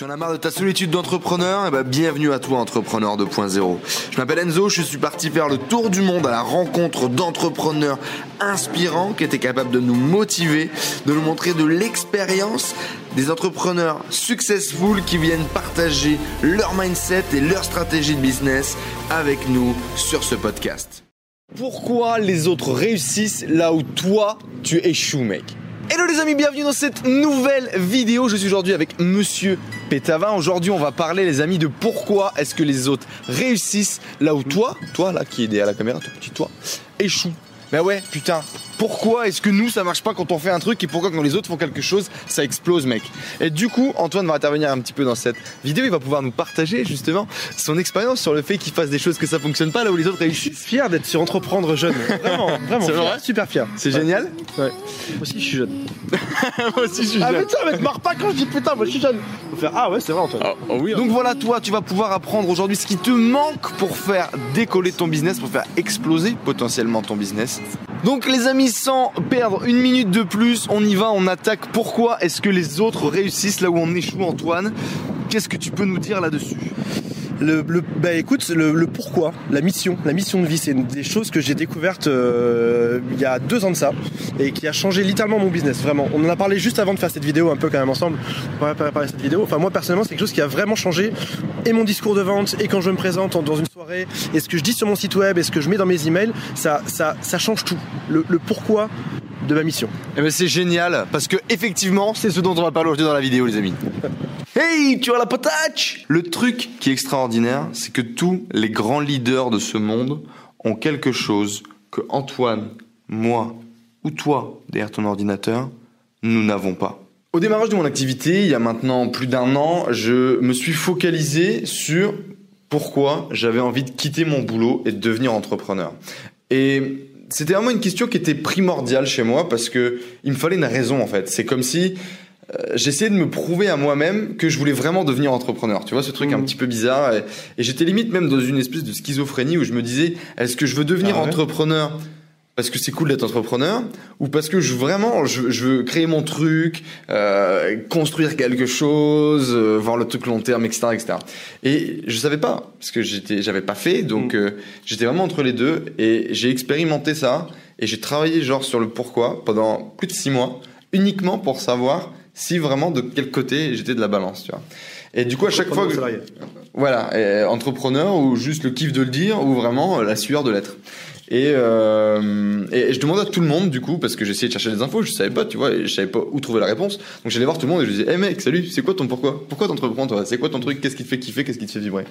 Tu en as marre de ta solitude d'entrepreneur? Eh ben, bienvenue à toi, Entrepreneur 2.0. Je m'appelle Enzo, je suis parti faire le tour du monde à la rencontre d'entrepreneurs inspirants qui étaient capables de nous motiver, de nous montrer de l'expérience, des entrepreneurs successful qui viennent partager leur mindset et leur stratégie de business avec nous sur ce podcast. Pourquoi les autres réussissent là où toi tu échoues, mec? Hello les amis, bienvenue dans cette nouvelle vidéo. Je suis aujourd'hui avec Monsieur Pétavin. Aujourd'hui, on va parler, les amis, de pourquoi est-ce que les autres réussissent là où toi, toi là qui est à la caméra, tout petit toi, échoue. Ben ouais, putain, pourquoi est-ce que nous ça marche pas quand on fait un truc et pourquoi quand les autres font quelque chose ça explose mec Et du coup Antoine va intervenir un petit peu dans cette vidéo, il va pouvoir nous partager justement son expérience sur le fait qu'il fasse des choses que ça fonctionne pas là où les autres réussissent. Fier d'être sur entreprendre jeune, vraiment, vraiment. C'est fier. vrai super fier. C'est génial Ouais. Moi aussi je suis jeune. Moi aussi je suis Ah jeune. mais tiens mec, marre pas quand je dis putain, moi je suis jeune. Faut faire ah ouais c'est vrai Antoine. Ah, oh oui. Donc voilà, toi, tu vas pouvoir apprendre aujourd'hui ce qui te manque pour faire décoller ton business, pour faire exploser potentiellement ton business. Donc les amis, sans perdre une minute de plus, on y va, on attaque. Pourquoi est-ce que les autres réussissent là où on échoue, Antoine? Qu'est-ce que tu peux nous dire là-dessus? Le, le- bah écoute, le, le pourquoi, la mission, la mission de vie, c'est une des choses que j'ai découvertes euh, il y a deux ans de ça et qui a changé littéralement mon business, vraiment. On en a parlé juste avant de faire cette vidéo un peu quand même ensemble. On va préparer cette vidéo. Enfin moi personnellement, c'est quelque chose qui a vraiment changé et mon discours de vente et quand je me présente en- dans une soirée et ce que je dis sur mon site web et ce que je mets dans mes emails, ça, ça, ça change tout. Le, le pourquoi de ma mission. Eh ben c'est génial, parce que effectivement, c'est ce dont on va parler aujourd'hui dans la vidéo, les amis. Hey, tu as la potache Le truc qui est extraordinaire, c'est que tous les grands leaders de ce monde ont quelque chose que Antoine, moi ou toi, derrière ton ordinateur, nous n'avons pas. Au démarrage de mon activité, il y a maintenant plus d'un an, je me suis focalisé sur pourquoi j'avais envie de quitter mon boulot et de devenir entrepreneur. Et c'était vraiment une question qui était primordiale chez moi parce que il me fallait une raison en fait. C'est comme si euh, j'essayais de me prouver à moi-même que je voulais vraiment devenir entrepreneur. Tu vois ce truc un Mhm. petit peu bizarre et, et j'étais limite même dans une espèce de schizophrénie où je me disais est-ce que je veux devenir Ah ouais? entrepreneur? Parce que c'est cool d'être entrepreneur ou parce que je vraiment je, je veux créer mon truc, euh, construire quelque chose, euh, voir le truc long terme, etc., etc. Et je savais pas parce que j'étais j'avais pas fait donc Mm. euh, j'étais vraiment entre les deux et j'ai expérimenté ça et j'ai travaillé genre sur le pourquoi pendant plus de six mois uniquement pour savoir si vraiment de quel côté j'étais de la balance, tu vois. Et du coup à chaque fois que voilà, entrepreneur ou juste le kiff de le dire ou vraiment la sueur de l'être. Et, euh, et je demandais à tout le monde du coup parce que j'essayais de chercher des infos, je savais pas, tu vois, et je savais pas où trouver la réponse. Donc j'allais voir tout le monde et je disais, hé mec, salut, c'est quoi ton pourquoi? Pourquoi t'entreprends toi? C'est quoi ton truc? Qu'est-ce qui te fait kiffer? Qu'est-ce qui te fait vibrer?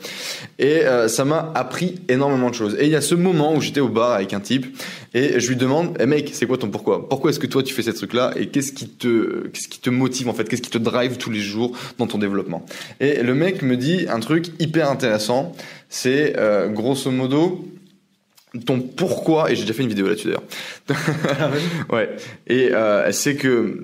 Et euh, ça m'a appris énormément de choses. Et il y a ce moment où j'étais au bar avec un type et je lui demande, hé mec, c'est quoi ton pourquoi? Pourquoi est-ce que toi tu fais ces trucs là et qu'est-ce qui te qu'est-ce qui te motive en fait? Qu'est-ce qui te drive tous les jours dans ton développement? Et le mec me dit un truc hyper intéressant, c'est euh, grosso modo ton pourquoi et j'ai déjà fait une vidéo là-dessus d'ailleurs. ouais. Et euh, c'est que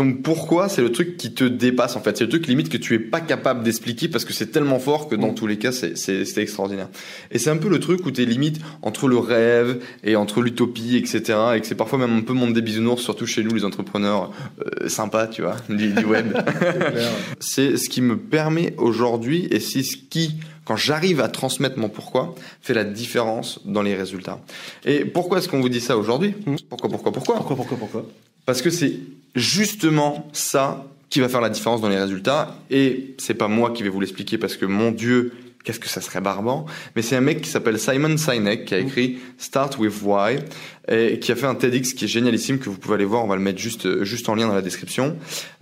ton pourquoi, c'est le truc qui te dépasse en fait. C'est le truc limite que tu es pas capable d'expliquer parce que c'est tellement fort que dans tous les cas, c'est extraordinaire. Et c'est un peu le truc où t'es limite entre le rêve et entre l'utopie, etc. Et que c'est parfois même un peu monde des bisounours, surtout chez nous les entrepreneurs euh, sympas, tu vois, du, du web. c'est ce qui me permet aujourd'hui et c'est ce qui, quand j'arrive à transmettre mon pourquoi, fait la différence dans les résultats. Et pourquoi est-ce qu'on vous dit ça aujourd'hui? Mhm. Pourquoi, pourquoi, pourquoi? Pourquoi, pourquoi, pourquoi? Parce que c'est justement ça qui va faire la différence dans les résultats. Et c'est pas moi qui vais vous l'expliquer parce que mon Dieu, qu'est-ce que ça serait barbant. Mais c'est un mec qui s'appelle Simon Sinek qui a écrit Start with Why et qui a fait un TEDx qui est génialissime que vous pouvez aller voir. On va le mettre juste juste en lien dans la description,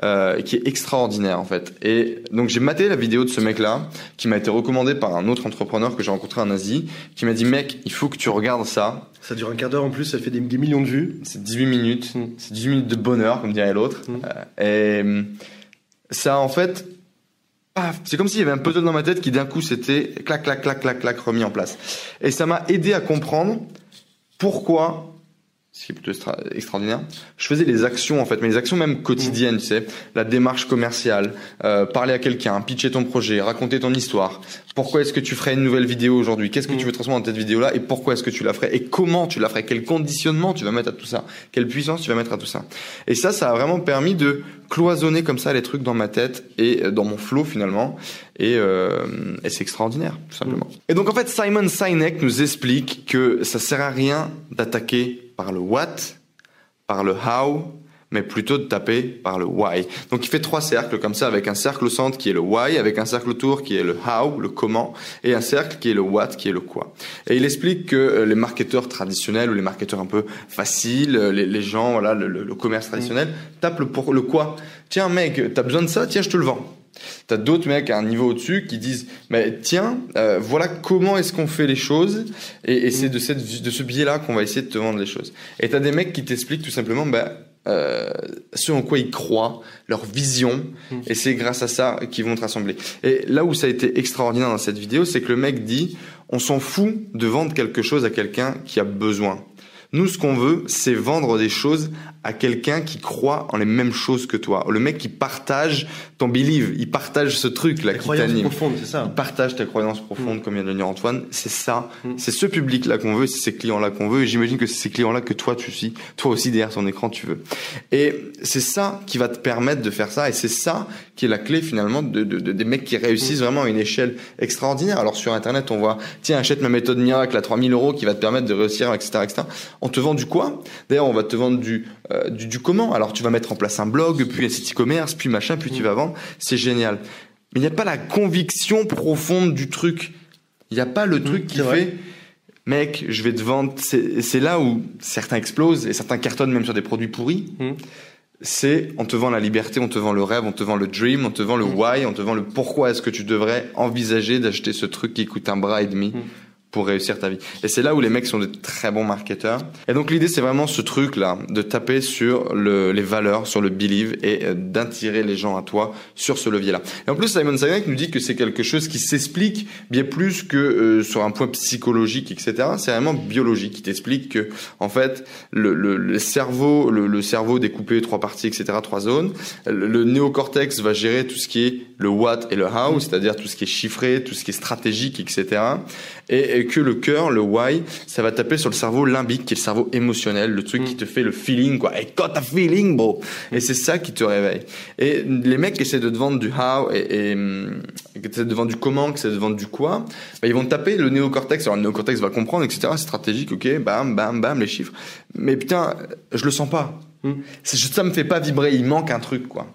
euh, qui est extraordinaire en fait. Et donc j'ai maté la vidéo de ce mec-là qui m'a été recommandé par un autre entrepreneur que j'ai rencontré en Asie, qui m'a dit mec, il faut que tu regardes ça. Ça dure un quart d'heure en plus, ça fait des, des millions de vues. C'est 18 minutes. Mm. C'est 18 minutes de bonheur, comme dirait l'autre. Mm. Euh, et ça, en fait, c'est comme s'il y avait un puzzle dans ma tête qui d'un coup s'était clac, clac, clac, clac, clac, remis en place. Et ça m'a aidé à comprendre pourquoi ce qui est plutôt extra- extraordinaire. Je faisais les actions en fait, mais les actions même quotidiennes, tu sais, la démarche commerciale, euh, parler à quelqu'un, pitcher ton projet, raconter ton histoire. Pourquoi est-ce que tu ferais une nouvelle vidéo aujourd'hui? Qu'est-ce que tu veux transformer dans cette vidéo-là? Et pourquoi est-ce que tu la ferais? Et comment tu la ferais? Quel conditionnement tu vas mettre à tout ça? Quelle puissance tu vas mettre à tout ça? Et ça, ça a vraiment permis de cloisonner comme ça les trucs dans ma tête et euh, dans mon flow finalement. Et, euh, et c'est extraordinaire, tout simplement. Et donc en fait, Simon Sinek nous explique que ça sert à rien d'attaquer par le what, par le how, mais plutôt de taper par le why. Donc il fait trois cercles comme ça, avec un cercle au centre qui est le why, avec un cercle autour qui est le how, le comment, et un cercle qui est le what, qui est le quoi. Et il explique que euh, les marketeurs traditionnels ou les marketeurs un peu faciles, euh, les, gens, voilà, le, commerce traditionnel, tapent pour, le quoi. Tiens mec, t'as besoin de ça, tiens je te le vends. T'as d'autres mecs à un niveau au-dessus qui disent, mais tiens, euh, voilà comment est-ce qu'on fait les choses, et, et c'est de, cette, de ce biais-là qu'on va essayer de te vendre les choses. Et t'as des mecs qui t'expliquent tout simplement, bah, euh, ce en quoi ils croient, leur vision, et c'est grâce à ça qu'ils vont te rassembler. Et là où ça a été extraordinaire dans cette vidéo, c'est que le mec dit, on s'en fout de vendre quelque chose à quelqu'un qui a besoin. Nous, ce qu'on veut, c'est vendre des choses à quelqu'un qui croit en les mêmes choses que toi. Le mec qui partage ton believe, il partage ce truc-là La qui croyance t'anime. profonde, c'est ça. Il partage ta croyance profonde, comme vient de le dire Antoine. C'est ça, c'est ce public-là qu'on veut, c'est ces clients-là qu'on veut. Et j'imagine que c'est ces clients-là que toi, tu suis, toi aussi derrière ton écran, tu veux. Et c'est ça qui va te permettre de faire ça. Et c'est ça qui est la clé finalement de, de- de- des mecs qui réussissent vraiment à une échelle extraordinaire. Alors sur Internet, on voit, tiens, achète ma méthode miracle à 3000 euros qui va te permettre de réussir, etc., etc. On te vend du quoi? D'ailleurs, on va te vendre du, euh, du, du comment. Alors tu vas mettre en place un blog, puis un site e-commerce, puis machin, puis tu vas vendre. C'est génial. Mais il n'y a pas la conviction profonde du truc. Il n'y a pas le truc qui vrai. fait, mec, je vais te vendre. C'est c'est là où certains explosent et certains cartonnent même sur des produits pourris. Mm. C'est on te vend la liberté, on te vend le rêve, on te vend le dream, on te vend le why, on te vend le pourquoi est-ce que tu devrais envisager d'acheter ce truc qui coûte un bras et demi pour réussir ta vie. Et c'est là où les mecs sont de très bons marketeurs. Et donc l'idée c'est vraiment ce truc là de taper sur le, les valeurs, sur le believe et euh, d'attirer les gens à toi sur ce levier là. Et en plus Simon Sinek nous dit que c'est quelque chose qui s'explique bien plus que euh, sur un point psychologique etc. C'est vraiment biologique. Il t'explique que en fait le, le, le cerveau le, cerveau découpé trois parties etc. trois zones. Le néocortex va gérer tout ce qui est le what et le how, c'est-à-dire tout ce qui est chiffré, tout ce qui est stratégique etc. Et, et que le cœur, le why, ça va taper sur le cerveau limbique, qui est le cerveau émotionnel, le truc qui te fait le feeling, quoi. Hey, got a feeling, bro. Et c'est ça qui te réveille. Et les mecs qui essaient de te vendre du how et, et hum, qui essaient de te vendre du comment, qui essaient de te vendre du quoi, bah, ils vont taper le néocortex. Alors le néocortex va comprendre, etc. C'est stratégique, ok, bam, bam, bam, les chiffres. Mais putain, je le sens pas. Juste, ça me fait pas vibrer. Il manque un truc, quoi.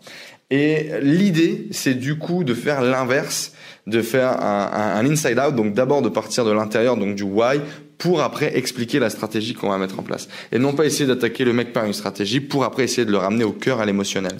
Et l'idée, c'est du coup de faire l'inverse, de faire un, un, un inside out, donc d'abord de partir de l'intérieur, donc du why, pour après expliquer la stratégie qu'on va mettre en place. Et non pas essayer d'attaquer le mec par une stratégie, pour après essayer de le ramener au cœur, à l'émotionnel.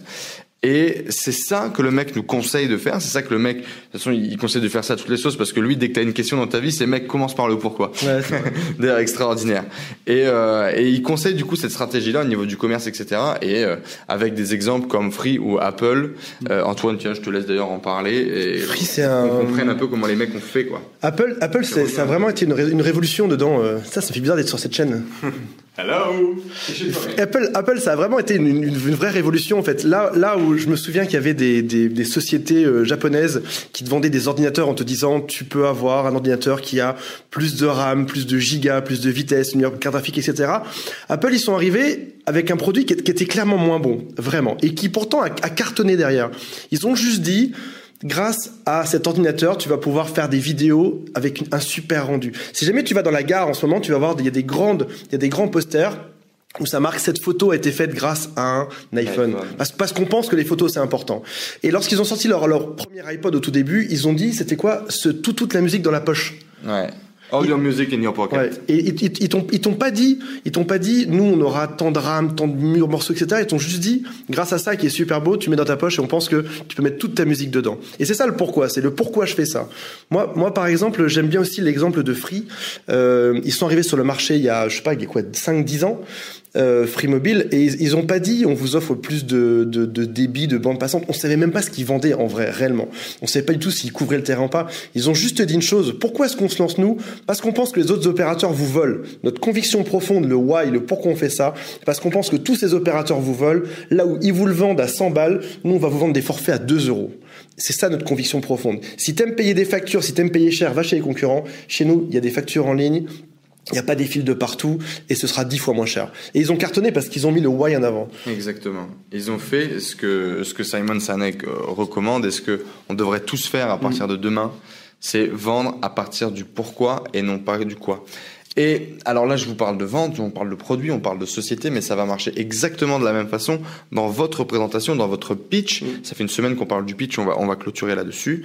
Et c'est ça que le mec nous conseille de faire. C'est ça que le mec, de toute façon, il conseille de faire ça à toutes les sauces parce que lui, dès que t'as une question dans ta vie, c'est mec commence par le pourquoi. Ouais. D'ailleurs, extraordinaire. Et, euh, et il conseille du coup cette stratégie-là au niveau du commerce, etc. Et euh, avec des exemples comme Free ou Apple. Euh, Antoine, tiens, je te laisse d'ailleurs en parler. Et Free, c'est un- comprenne un peu comment les mecs ont fait, quoi. Apple, Apple, c'est- ça a vraiment été une, ré- une révolution dedans. euh. Ça, ça fait bizarre d'être sur cette chaîne. Hello. Apple, Apple, ça a vraiment été une, une- une vraie révolution en fait. Là, là où je me souviens qu'il y avait des, des, des sociétés euh, japonaises qui te vendaient des ordinateurs en te disant tu peux avoir un ordinateur qui a plus de RAM, plus de gigas, plus de vitesse, une meilleure carte graphique, etc. Apple, ils sont arrivés avec un produit qui, était clairement moins bon, vraiment, et qui pourtant a cartonné derrière. Ils ont juste dit grâce à cet ordinateur, tu vas pouvoir faire des vidéos avec un super rendu. Si jamais tu vas dans la gare en ce moment, tu vas voir, il y a des grandes, il y a des grands posters où ça marque cette photo a été faite grâce à un iPhone. iPhone. Parce, parce qu'on pense que les photos c'est important. Et lorsqu'ils ont sorti leur, leur premier iPod au tout début, ils ont dit c'était quoi ce, tout, toute la musique dans la poche. Ouais. All your music in your pocket. Ouais. Et ils, ils, ils t'ont ils t'ont pas dit, ils t'ont pas dit, nous on aura tant de RAM, tant de mur- morceaux, etc. Ils t'ont juste dit, grâce à ça qui est super beau, tu mets dans ta poche et on pense que tu peux mettre toute ta musique dedans. Et c'est ça le pourquoi, c'est le pourquoi je fais ça. Moi, moi par exemple, j'aime bien aussi l'exemple de Free. Euh, ils sont arrivés sur le marché il y a, je sais pas, il y a quoi, 5-10 ans. Euh, Free Mobile et ils, ils ont pas dit on vous offre plus de, de, de débit de bande passante. On savait même pas ce qu'ils vendaient en vrai réellement. On savait pas du tout s'ils couvraient le terrain ou pas. Ils ont juste dit une chose. Pourquoi est-ce qu'on se lance nous? Parce qu'on pense que les autres opérateurs vous volent. Notre conviction profonde, le why, le pourquoi on fait ça, parce qu'on pense que tous ces opérateurs vous volent. Là où ils vous le vendent à 100 balles, nous on va vous vendre des forfaits à 2 euros. C'est ça notre conviction profonde. Si t'aimes payer des factures, si t'aimes payer cher, va chez les concurrents. Chez nous, il y a des factures en ligne. Il n'y a pas des fils de partout et ce sera dix fois moins cher. Et ils ont cartonné parce qu'ils ont mis le why en avant. Exactement. Ils ont fait ce que, ce que Simon Sinek euh, recommande et ce que on devrait tous faire à partir de demain, c'est vendre à partir du pourquoi et non pas du quoi. Et alors là, je vous parle de vente, on parle de produit, on parle de société, mais ça va marcher exactement de la même façon dans votre présentation, dans votre pitch. Ça fait une semaine qu'on parle du pitch, on va, on va clôturer là-dessus.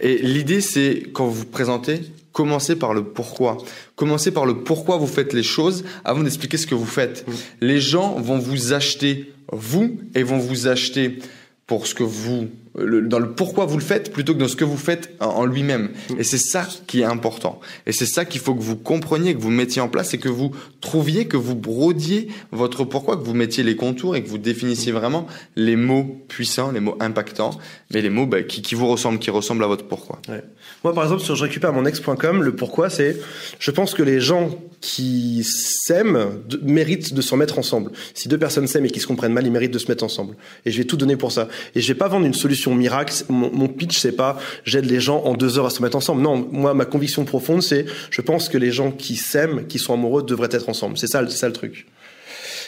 Et l'idée, c'est quand vous vous présentez, commencez par le pourquoi. Commencez par le pourquoi vous faites les choses avant d'expliquer ce que vous faites. Les gens vont vous acheter vous et vont vous acheter pour ce que vous le- dans le pourquoi vous le faites plutôt que dans ce que vous faites en, en lui-même. Et c'est ça qui est important. Et c'est ça qu'il faut que vous compreniez, que vous mettiez en place et que vous trouviez, que vous brodiez votre pourquoi, que vous mettiez les contours et que vous définissiez vraiment les mots puissants, les mots impactants, mais les mots bah, qui, qui vous ressemblent, qui ressemblent à votre pourquoi. Ouais. Moi, par exemple, sur je récupère mon ex.com, le pourquoi, c'est je pense que les gens qui s'aiment de- méritent de s'en mettre ensemble. Si deux personnes s'aiment et qui se comprennent mal, ils méritent de se mettre ensemble. Et je vais tout donner pour ça. Et je vais pas vendre une solution miracle. Mon, mon pitch, c'est pas j'aide les gens en deux heures à se mettre ensemble. Non, moi, ma conviction profonde, c'est je pense que les gens qui s'aiment, qui sont amoureux, devraient être ensemble. C'est ça, c'est ça le truc.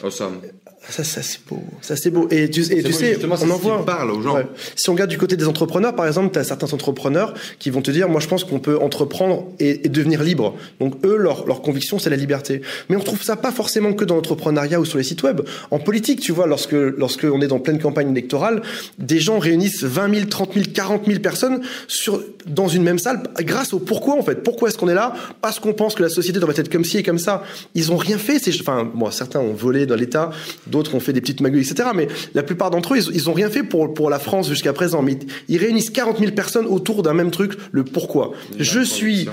Awesome. Ça, ça c'est beau. Ça, c'est beau. Et tu, et tu moi, sais, on en voit. parle aux gens. Ouais. Si on regarde du côté des entrepreneurs, par exemple, tu as certains entrepreneurs qui vont te dire, moi, je pense qu'on peut entreprendre et, et devenir libre. Donc, eux, leur, leur conviction, c'est la liberté. Mais on trouve ça pas forcément que dans l'entrepreneuriat ou sur les sites web. En politique, tu vois, lorsque, lorsque on est dans pleine campagne électorale, des gens réunissent 20 000, 30 000, 40 000 personnes sur, dans une même salle grâce au pourquoi, en fait. Pourquoi est-ce qu'on est là? Parce qu'on pense que la société doit être comme ci et comme ça. Ils ont rien fait. Enfin, bon, certains ont volé dans l'État, d'autres ont fait des petites magouilles, etc. Mais la plupart d'entre eux, ils, ils ont rien fait pour, pour la France jusqu'à présent. Mais ils réunissent 40 000 personnes autour d'un même truc, le pourquoi. Je suis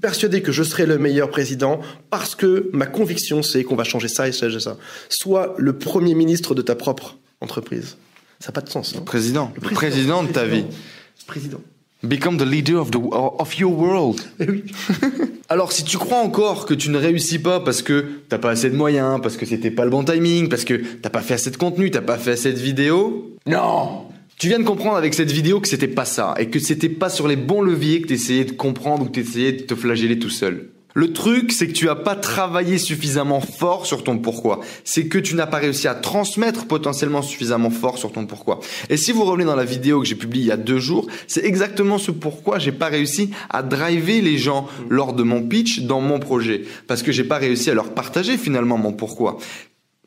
persuadé que je serai le meilleur président parce que ma conviction, c'est qu'on va changer ça et ça et ça. Sois le premier ministre de ta propre entreprise. Ça n'a pas de sens. hein. Président, le président de ta vie. Président. Become the leader of, the, of your world. Eh oui. Alors, si tu crois encore que tu ne réussis pas parce que t'as pas assez de moyens, parce que c'était pas le bon timing, parce que t'as pas fait assez de contenu, t'as pas fait assez de vidéos, non Tu viens de comprendre avec cette vidéo que c'était pas ça, et que c'était pas sur les bons leviers que t'essayais de comprendre ou que t'essayais de te flageller tout seul. Le truc, c'est que tu as pas travaillé suffisamment fort sur ton pourquoi. C'est que tu n'as pas réussi à transmettre potentiellement suffisamment fort sur ton pourquoi. Et si vous revenez dans la vidéo que j'ai publiée il y a deux jours, c'est exactement ce pourquoi j'ai pas réussi à driver les gens lors de mon pitch dans mon projet. Parce que j'ai pas réussi à leur partager finalement mon pourquoi.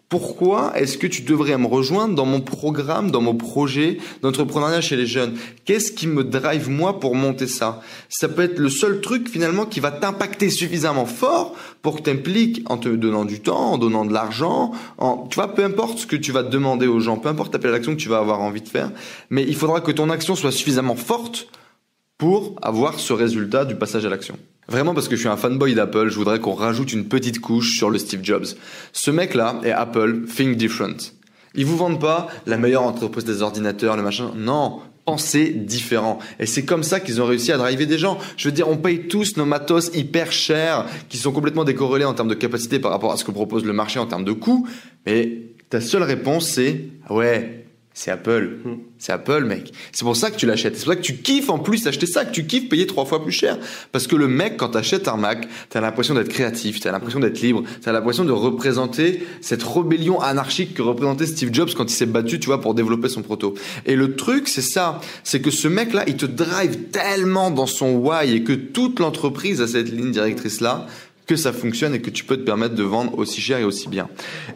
Pourquoi est-ce que tu devrais me rejoindre dans mon programme, dans mon projet d'entrepreneuriat chez les jeunes? Qu'est-ce qui me drive moi pour monter ça? Ça peut être le seul truc finalement qui va t'impacter suffisamment fort pour que tu impliques en te donnant du temps, en donnant de l'argent, en tu vois peu importe ce que tu vas demander aux gens, peu importe l'action que tu vas avoir envie de faire, mais il faudra que ton action soit suffisamment forte pour avoir ce résultat du passage à l'action. Vraiment parce que je suis un fanboy d'Apple, je voudrais qu'on rajoute une petite couche sur le Steve Jobs. Ce mec-là est Apple Think Different. Ils vous vendent pas la meilleure entreprise des ordinateurs, le machin. Non, pensez différent. Et c'est comme ça qu'ils ont réussi à driver des gens. Je veux dire, on paye tous nos matos hyper chers, qui sont complètement décorrélés en termes de capacité par rapport à ce que propose le marché en termes de coûts. Mais ta seule réponse, c'est ouais, c'est Apple. C'est Apple, mec. C'est pour ça que tu l'achètes. C'est pour ça que tu kiffes en plus acheter ça, que tu kiffes payer trois fois plus cher. Parce que le mec, quand t'achètes un Mac, t'as l'impression d'être créatif, t'as l'impression d'être libre, t'as l'impression de représenter cette rébellion anarchique que représentait Steve Jobs quand il s'est battu, tu vois, pour développer son proto. Et le truc, c'est ça. C'est que ce mec-là, il te drive tellement dans son why et que toute l'entreprise a cette ligne directrice-là que ça fonctionne et que tu peux te permettre de vendre aussi cher et aussi bien.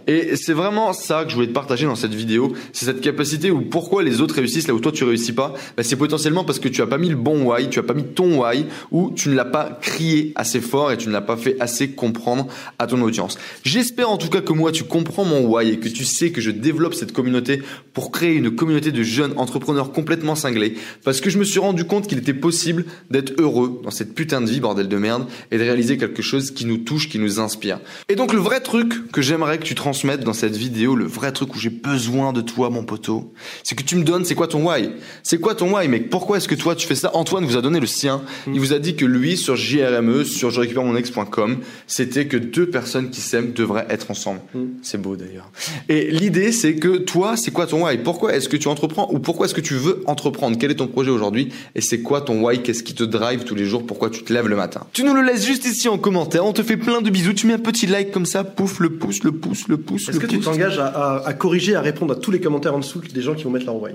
Et c'est vraiment ça que je voulais te partager dans cette vidéo, c'est cette capacité où pourquoi les autres réussissent là où toi tu réussis pas, bah, c'est potentiellement parce que tu as pas mis le bon why, tu as pas mis ton why ou tu ne l'as pas crié assez fort et tu ne l'as pas fait assez comprendre à ton audience. J'espère en tout cas que moi tu comprends mon why et que tu sais que je développe cette communauté pour créer une communauté de jeunes entrepreneurs complètement cinglés parce que je me suis rendu compte qu'il était possible d'être heureux dans cette putain de vie bordel de merde et de réaliser quelque chose qui nous touchent, qui nous inspirent. Et donc le vrai truc que j'aimerais que tu transmettes dans cette vidéo, le vrai truc où j'ai besoin de toi, mon poteau, c'est que tu me donnes, c'est quoi ton why? C'est quoi ton why, mec Pourquoi est-ce que toi tu fais ça? Antoine vous a donné le sien. Mm. Il vous a dit que lui, sur JRME, sur je récupère mon ex.com, c'était que deux personnes qui s'aiment devraient être ensemble. Mm. C'est beau d'ailleurs. Et l'idée, c'est que toi, c'est quoi ton why? Pourquoi est-ce que tu entreprends? Ou pourquoi est-ce que tu veux entreprendre? Quel est ton projet aujourd'hui? Et c'est quoi ton why? Qu'est-ce qui te drive tous les jours? Pourquoi tu te lèves le matin? Tu nous le laisses juste ici en commentaire. On te fait plein de bisous. Tu mets un petit like comme ça, pouf, le pouce, le pouce, le pouce. Est-ce que tu t'engages à, à, corriger, à répondre à tous les commentaires en dessous des gens qui vont mettre leur why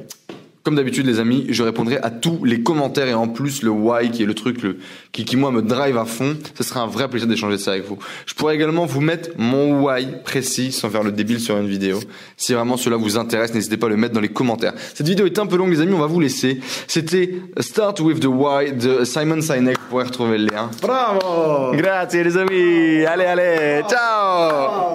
comme d'habitude, les amis, je répondrai à tous les commentaires et en plus le why qui est le truc le, qui, qui moi me drive à fond. Ce sera un vrai plaisir d'échanger ça avec vous. Je pourrais également vous mettre mon why précis sans faire le débile sur une vidéo. Si vraiment cela vous intéresse, n'hésitez pas à le mettre dans les commentaires. Cette vidéo est un peu longue, les amis, on va vous laisser. C'était Start with the Why de Simon Sinek. Vous pourrez retrouver le lien. Bravo! Grazie les amis! Allez, allez! Ciao.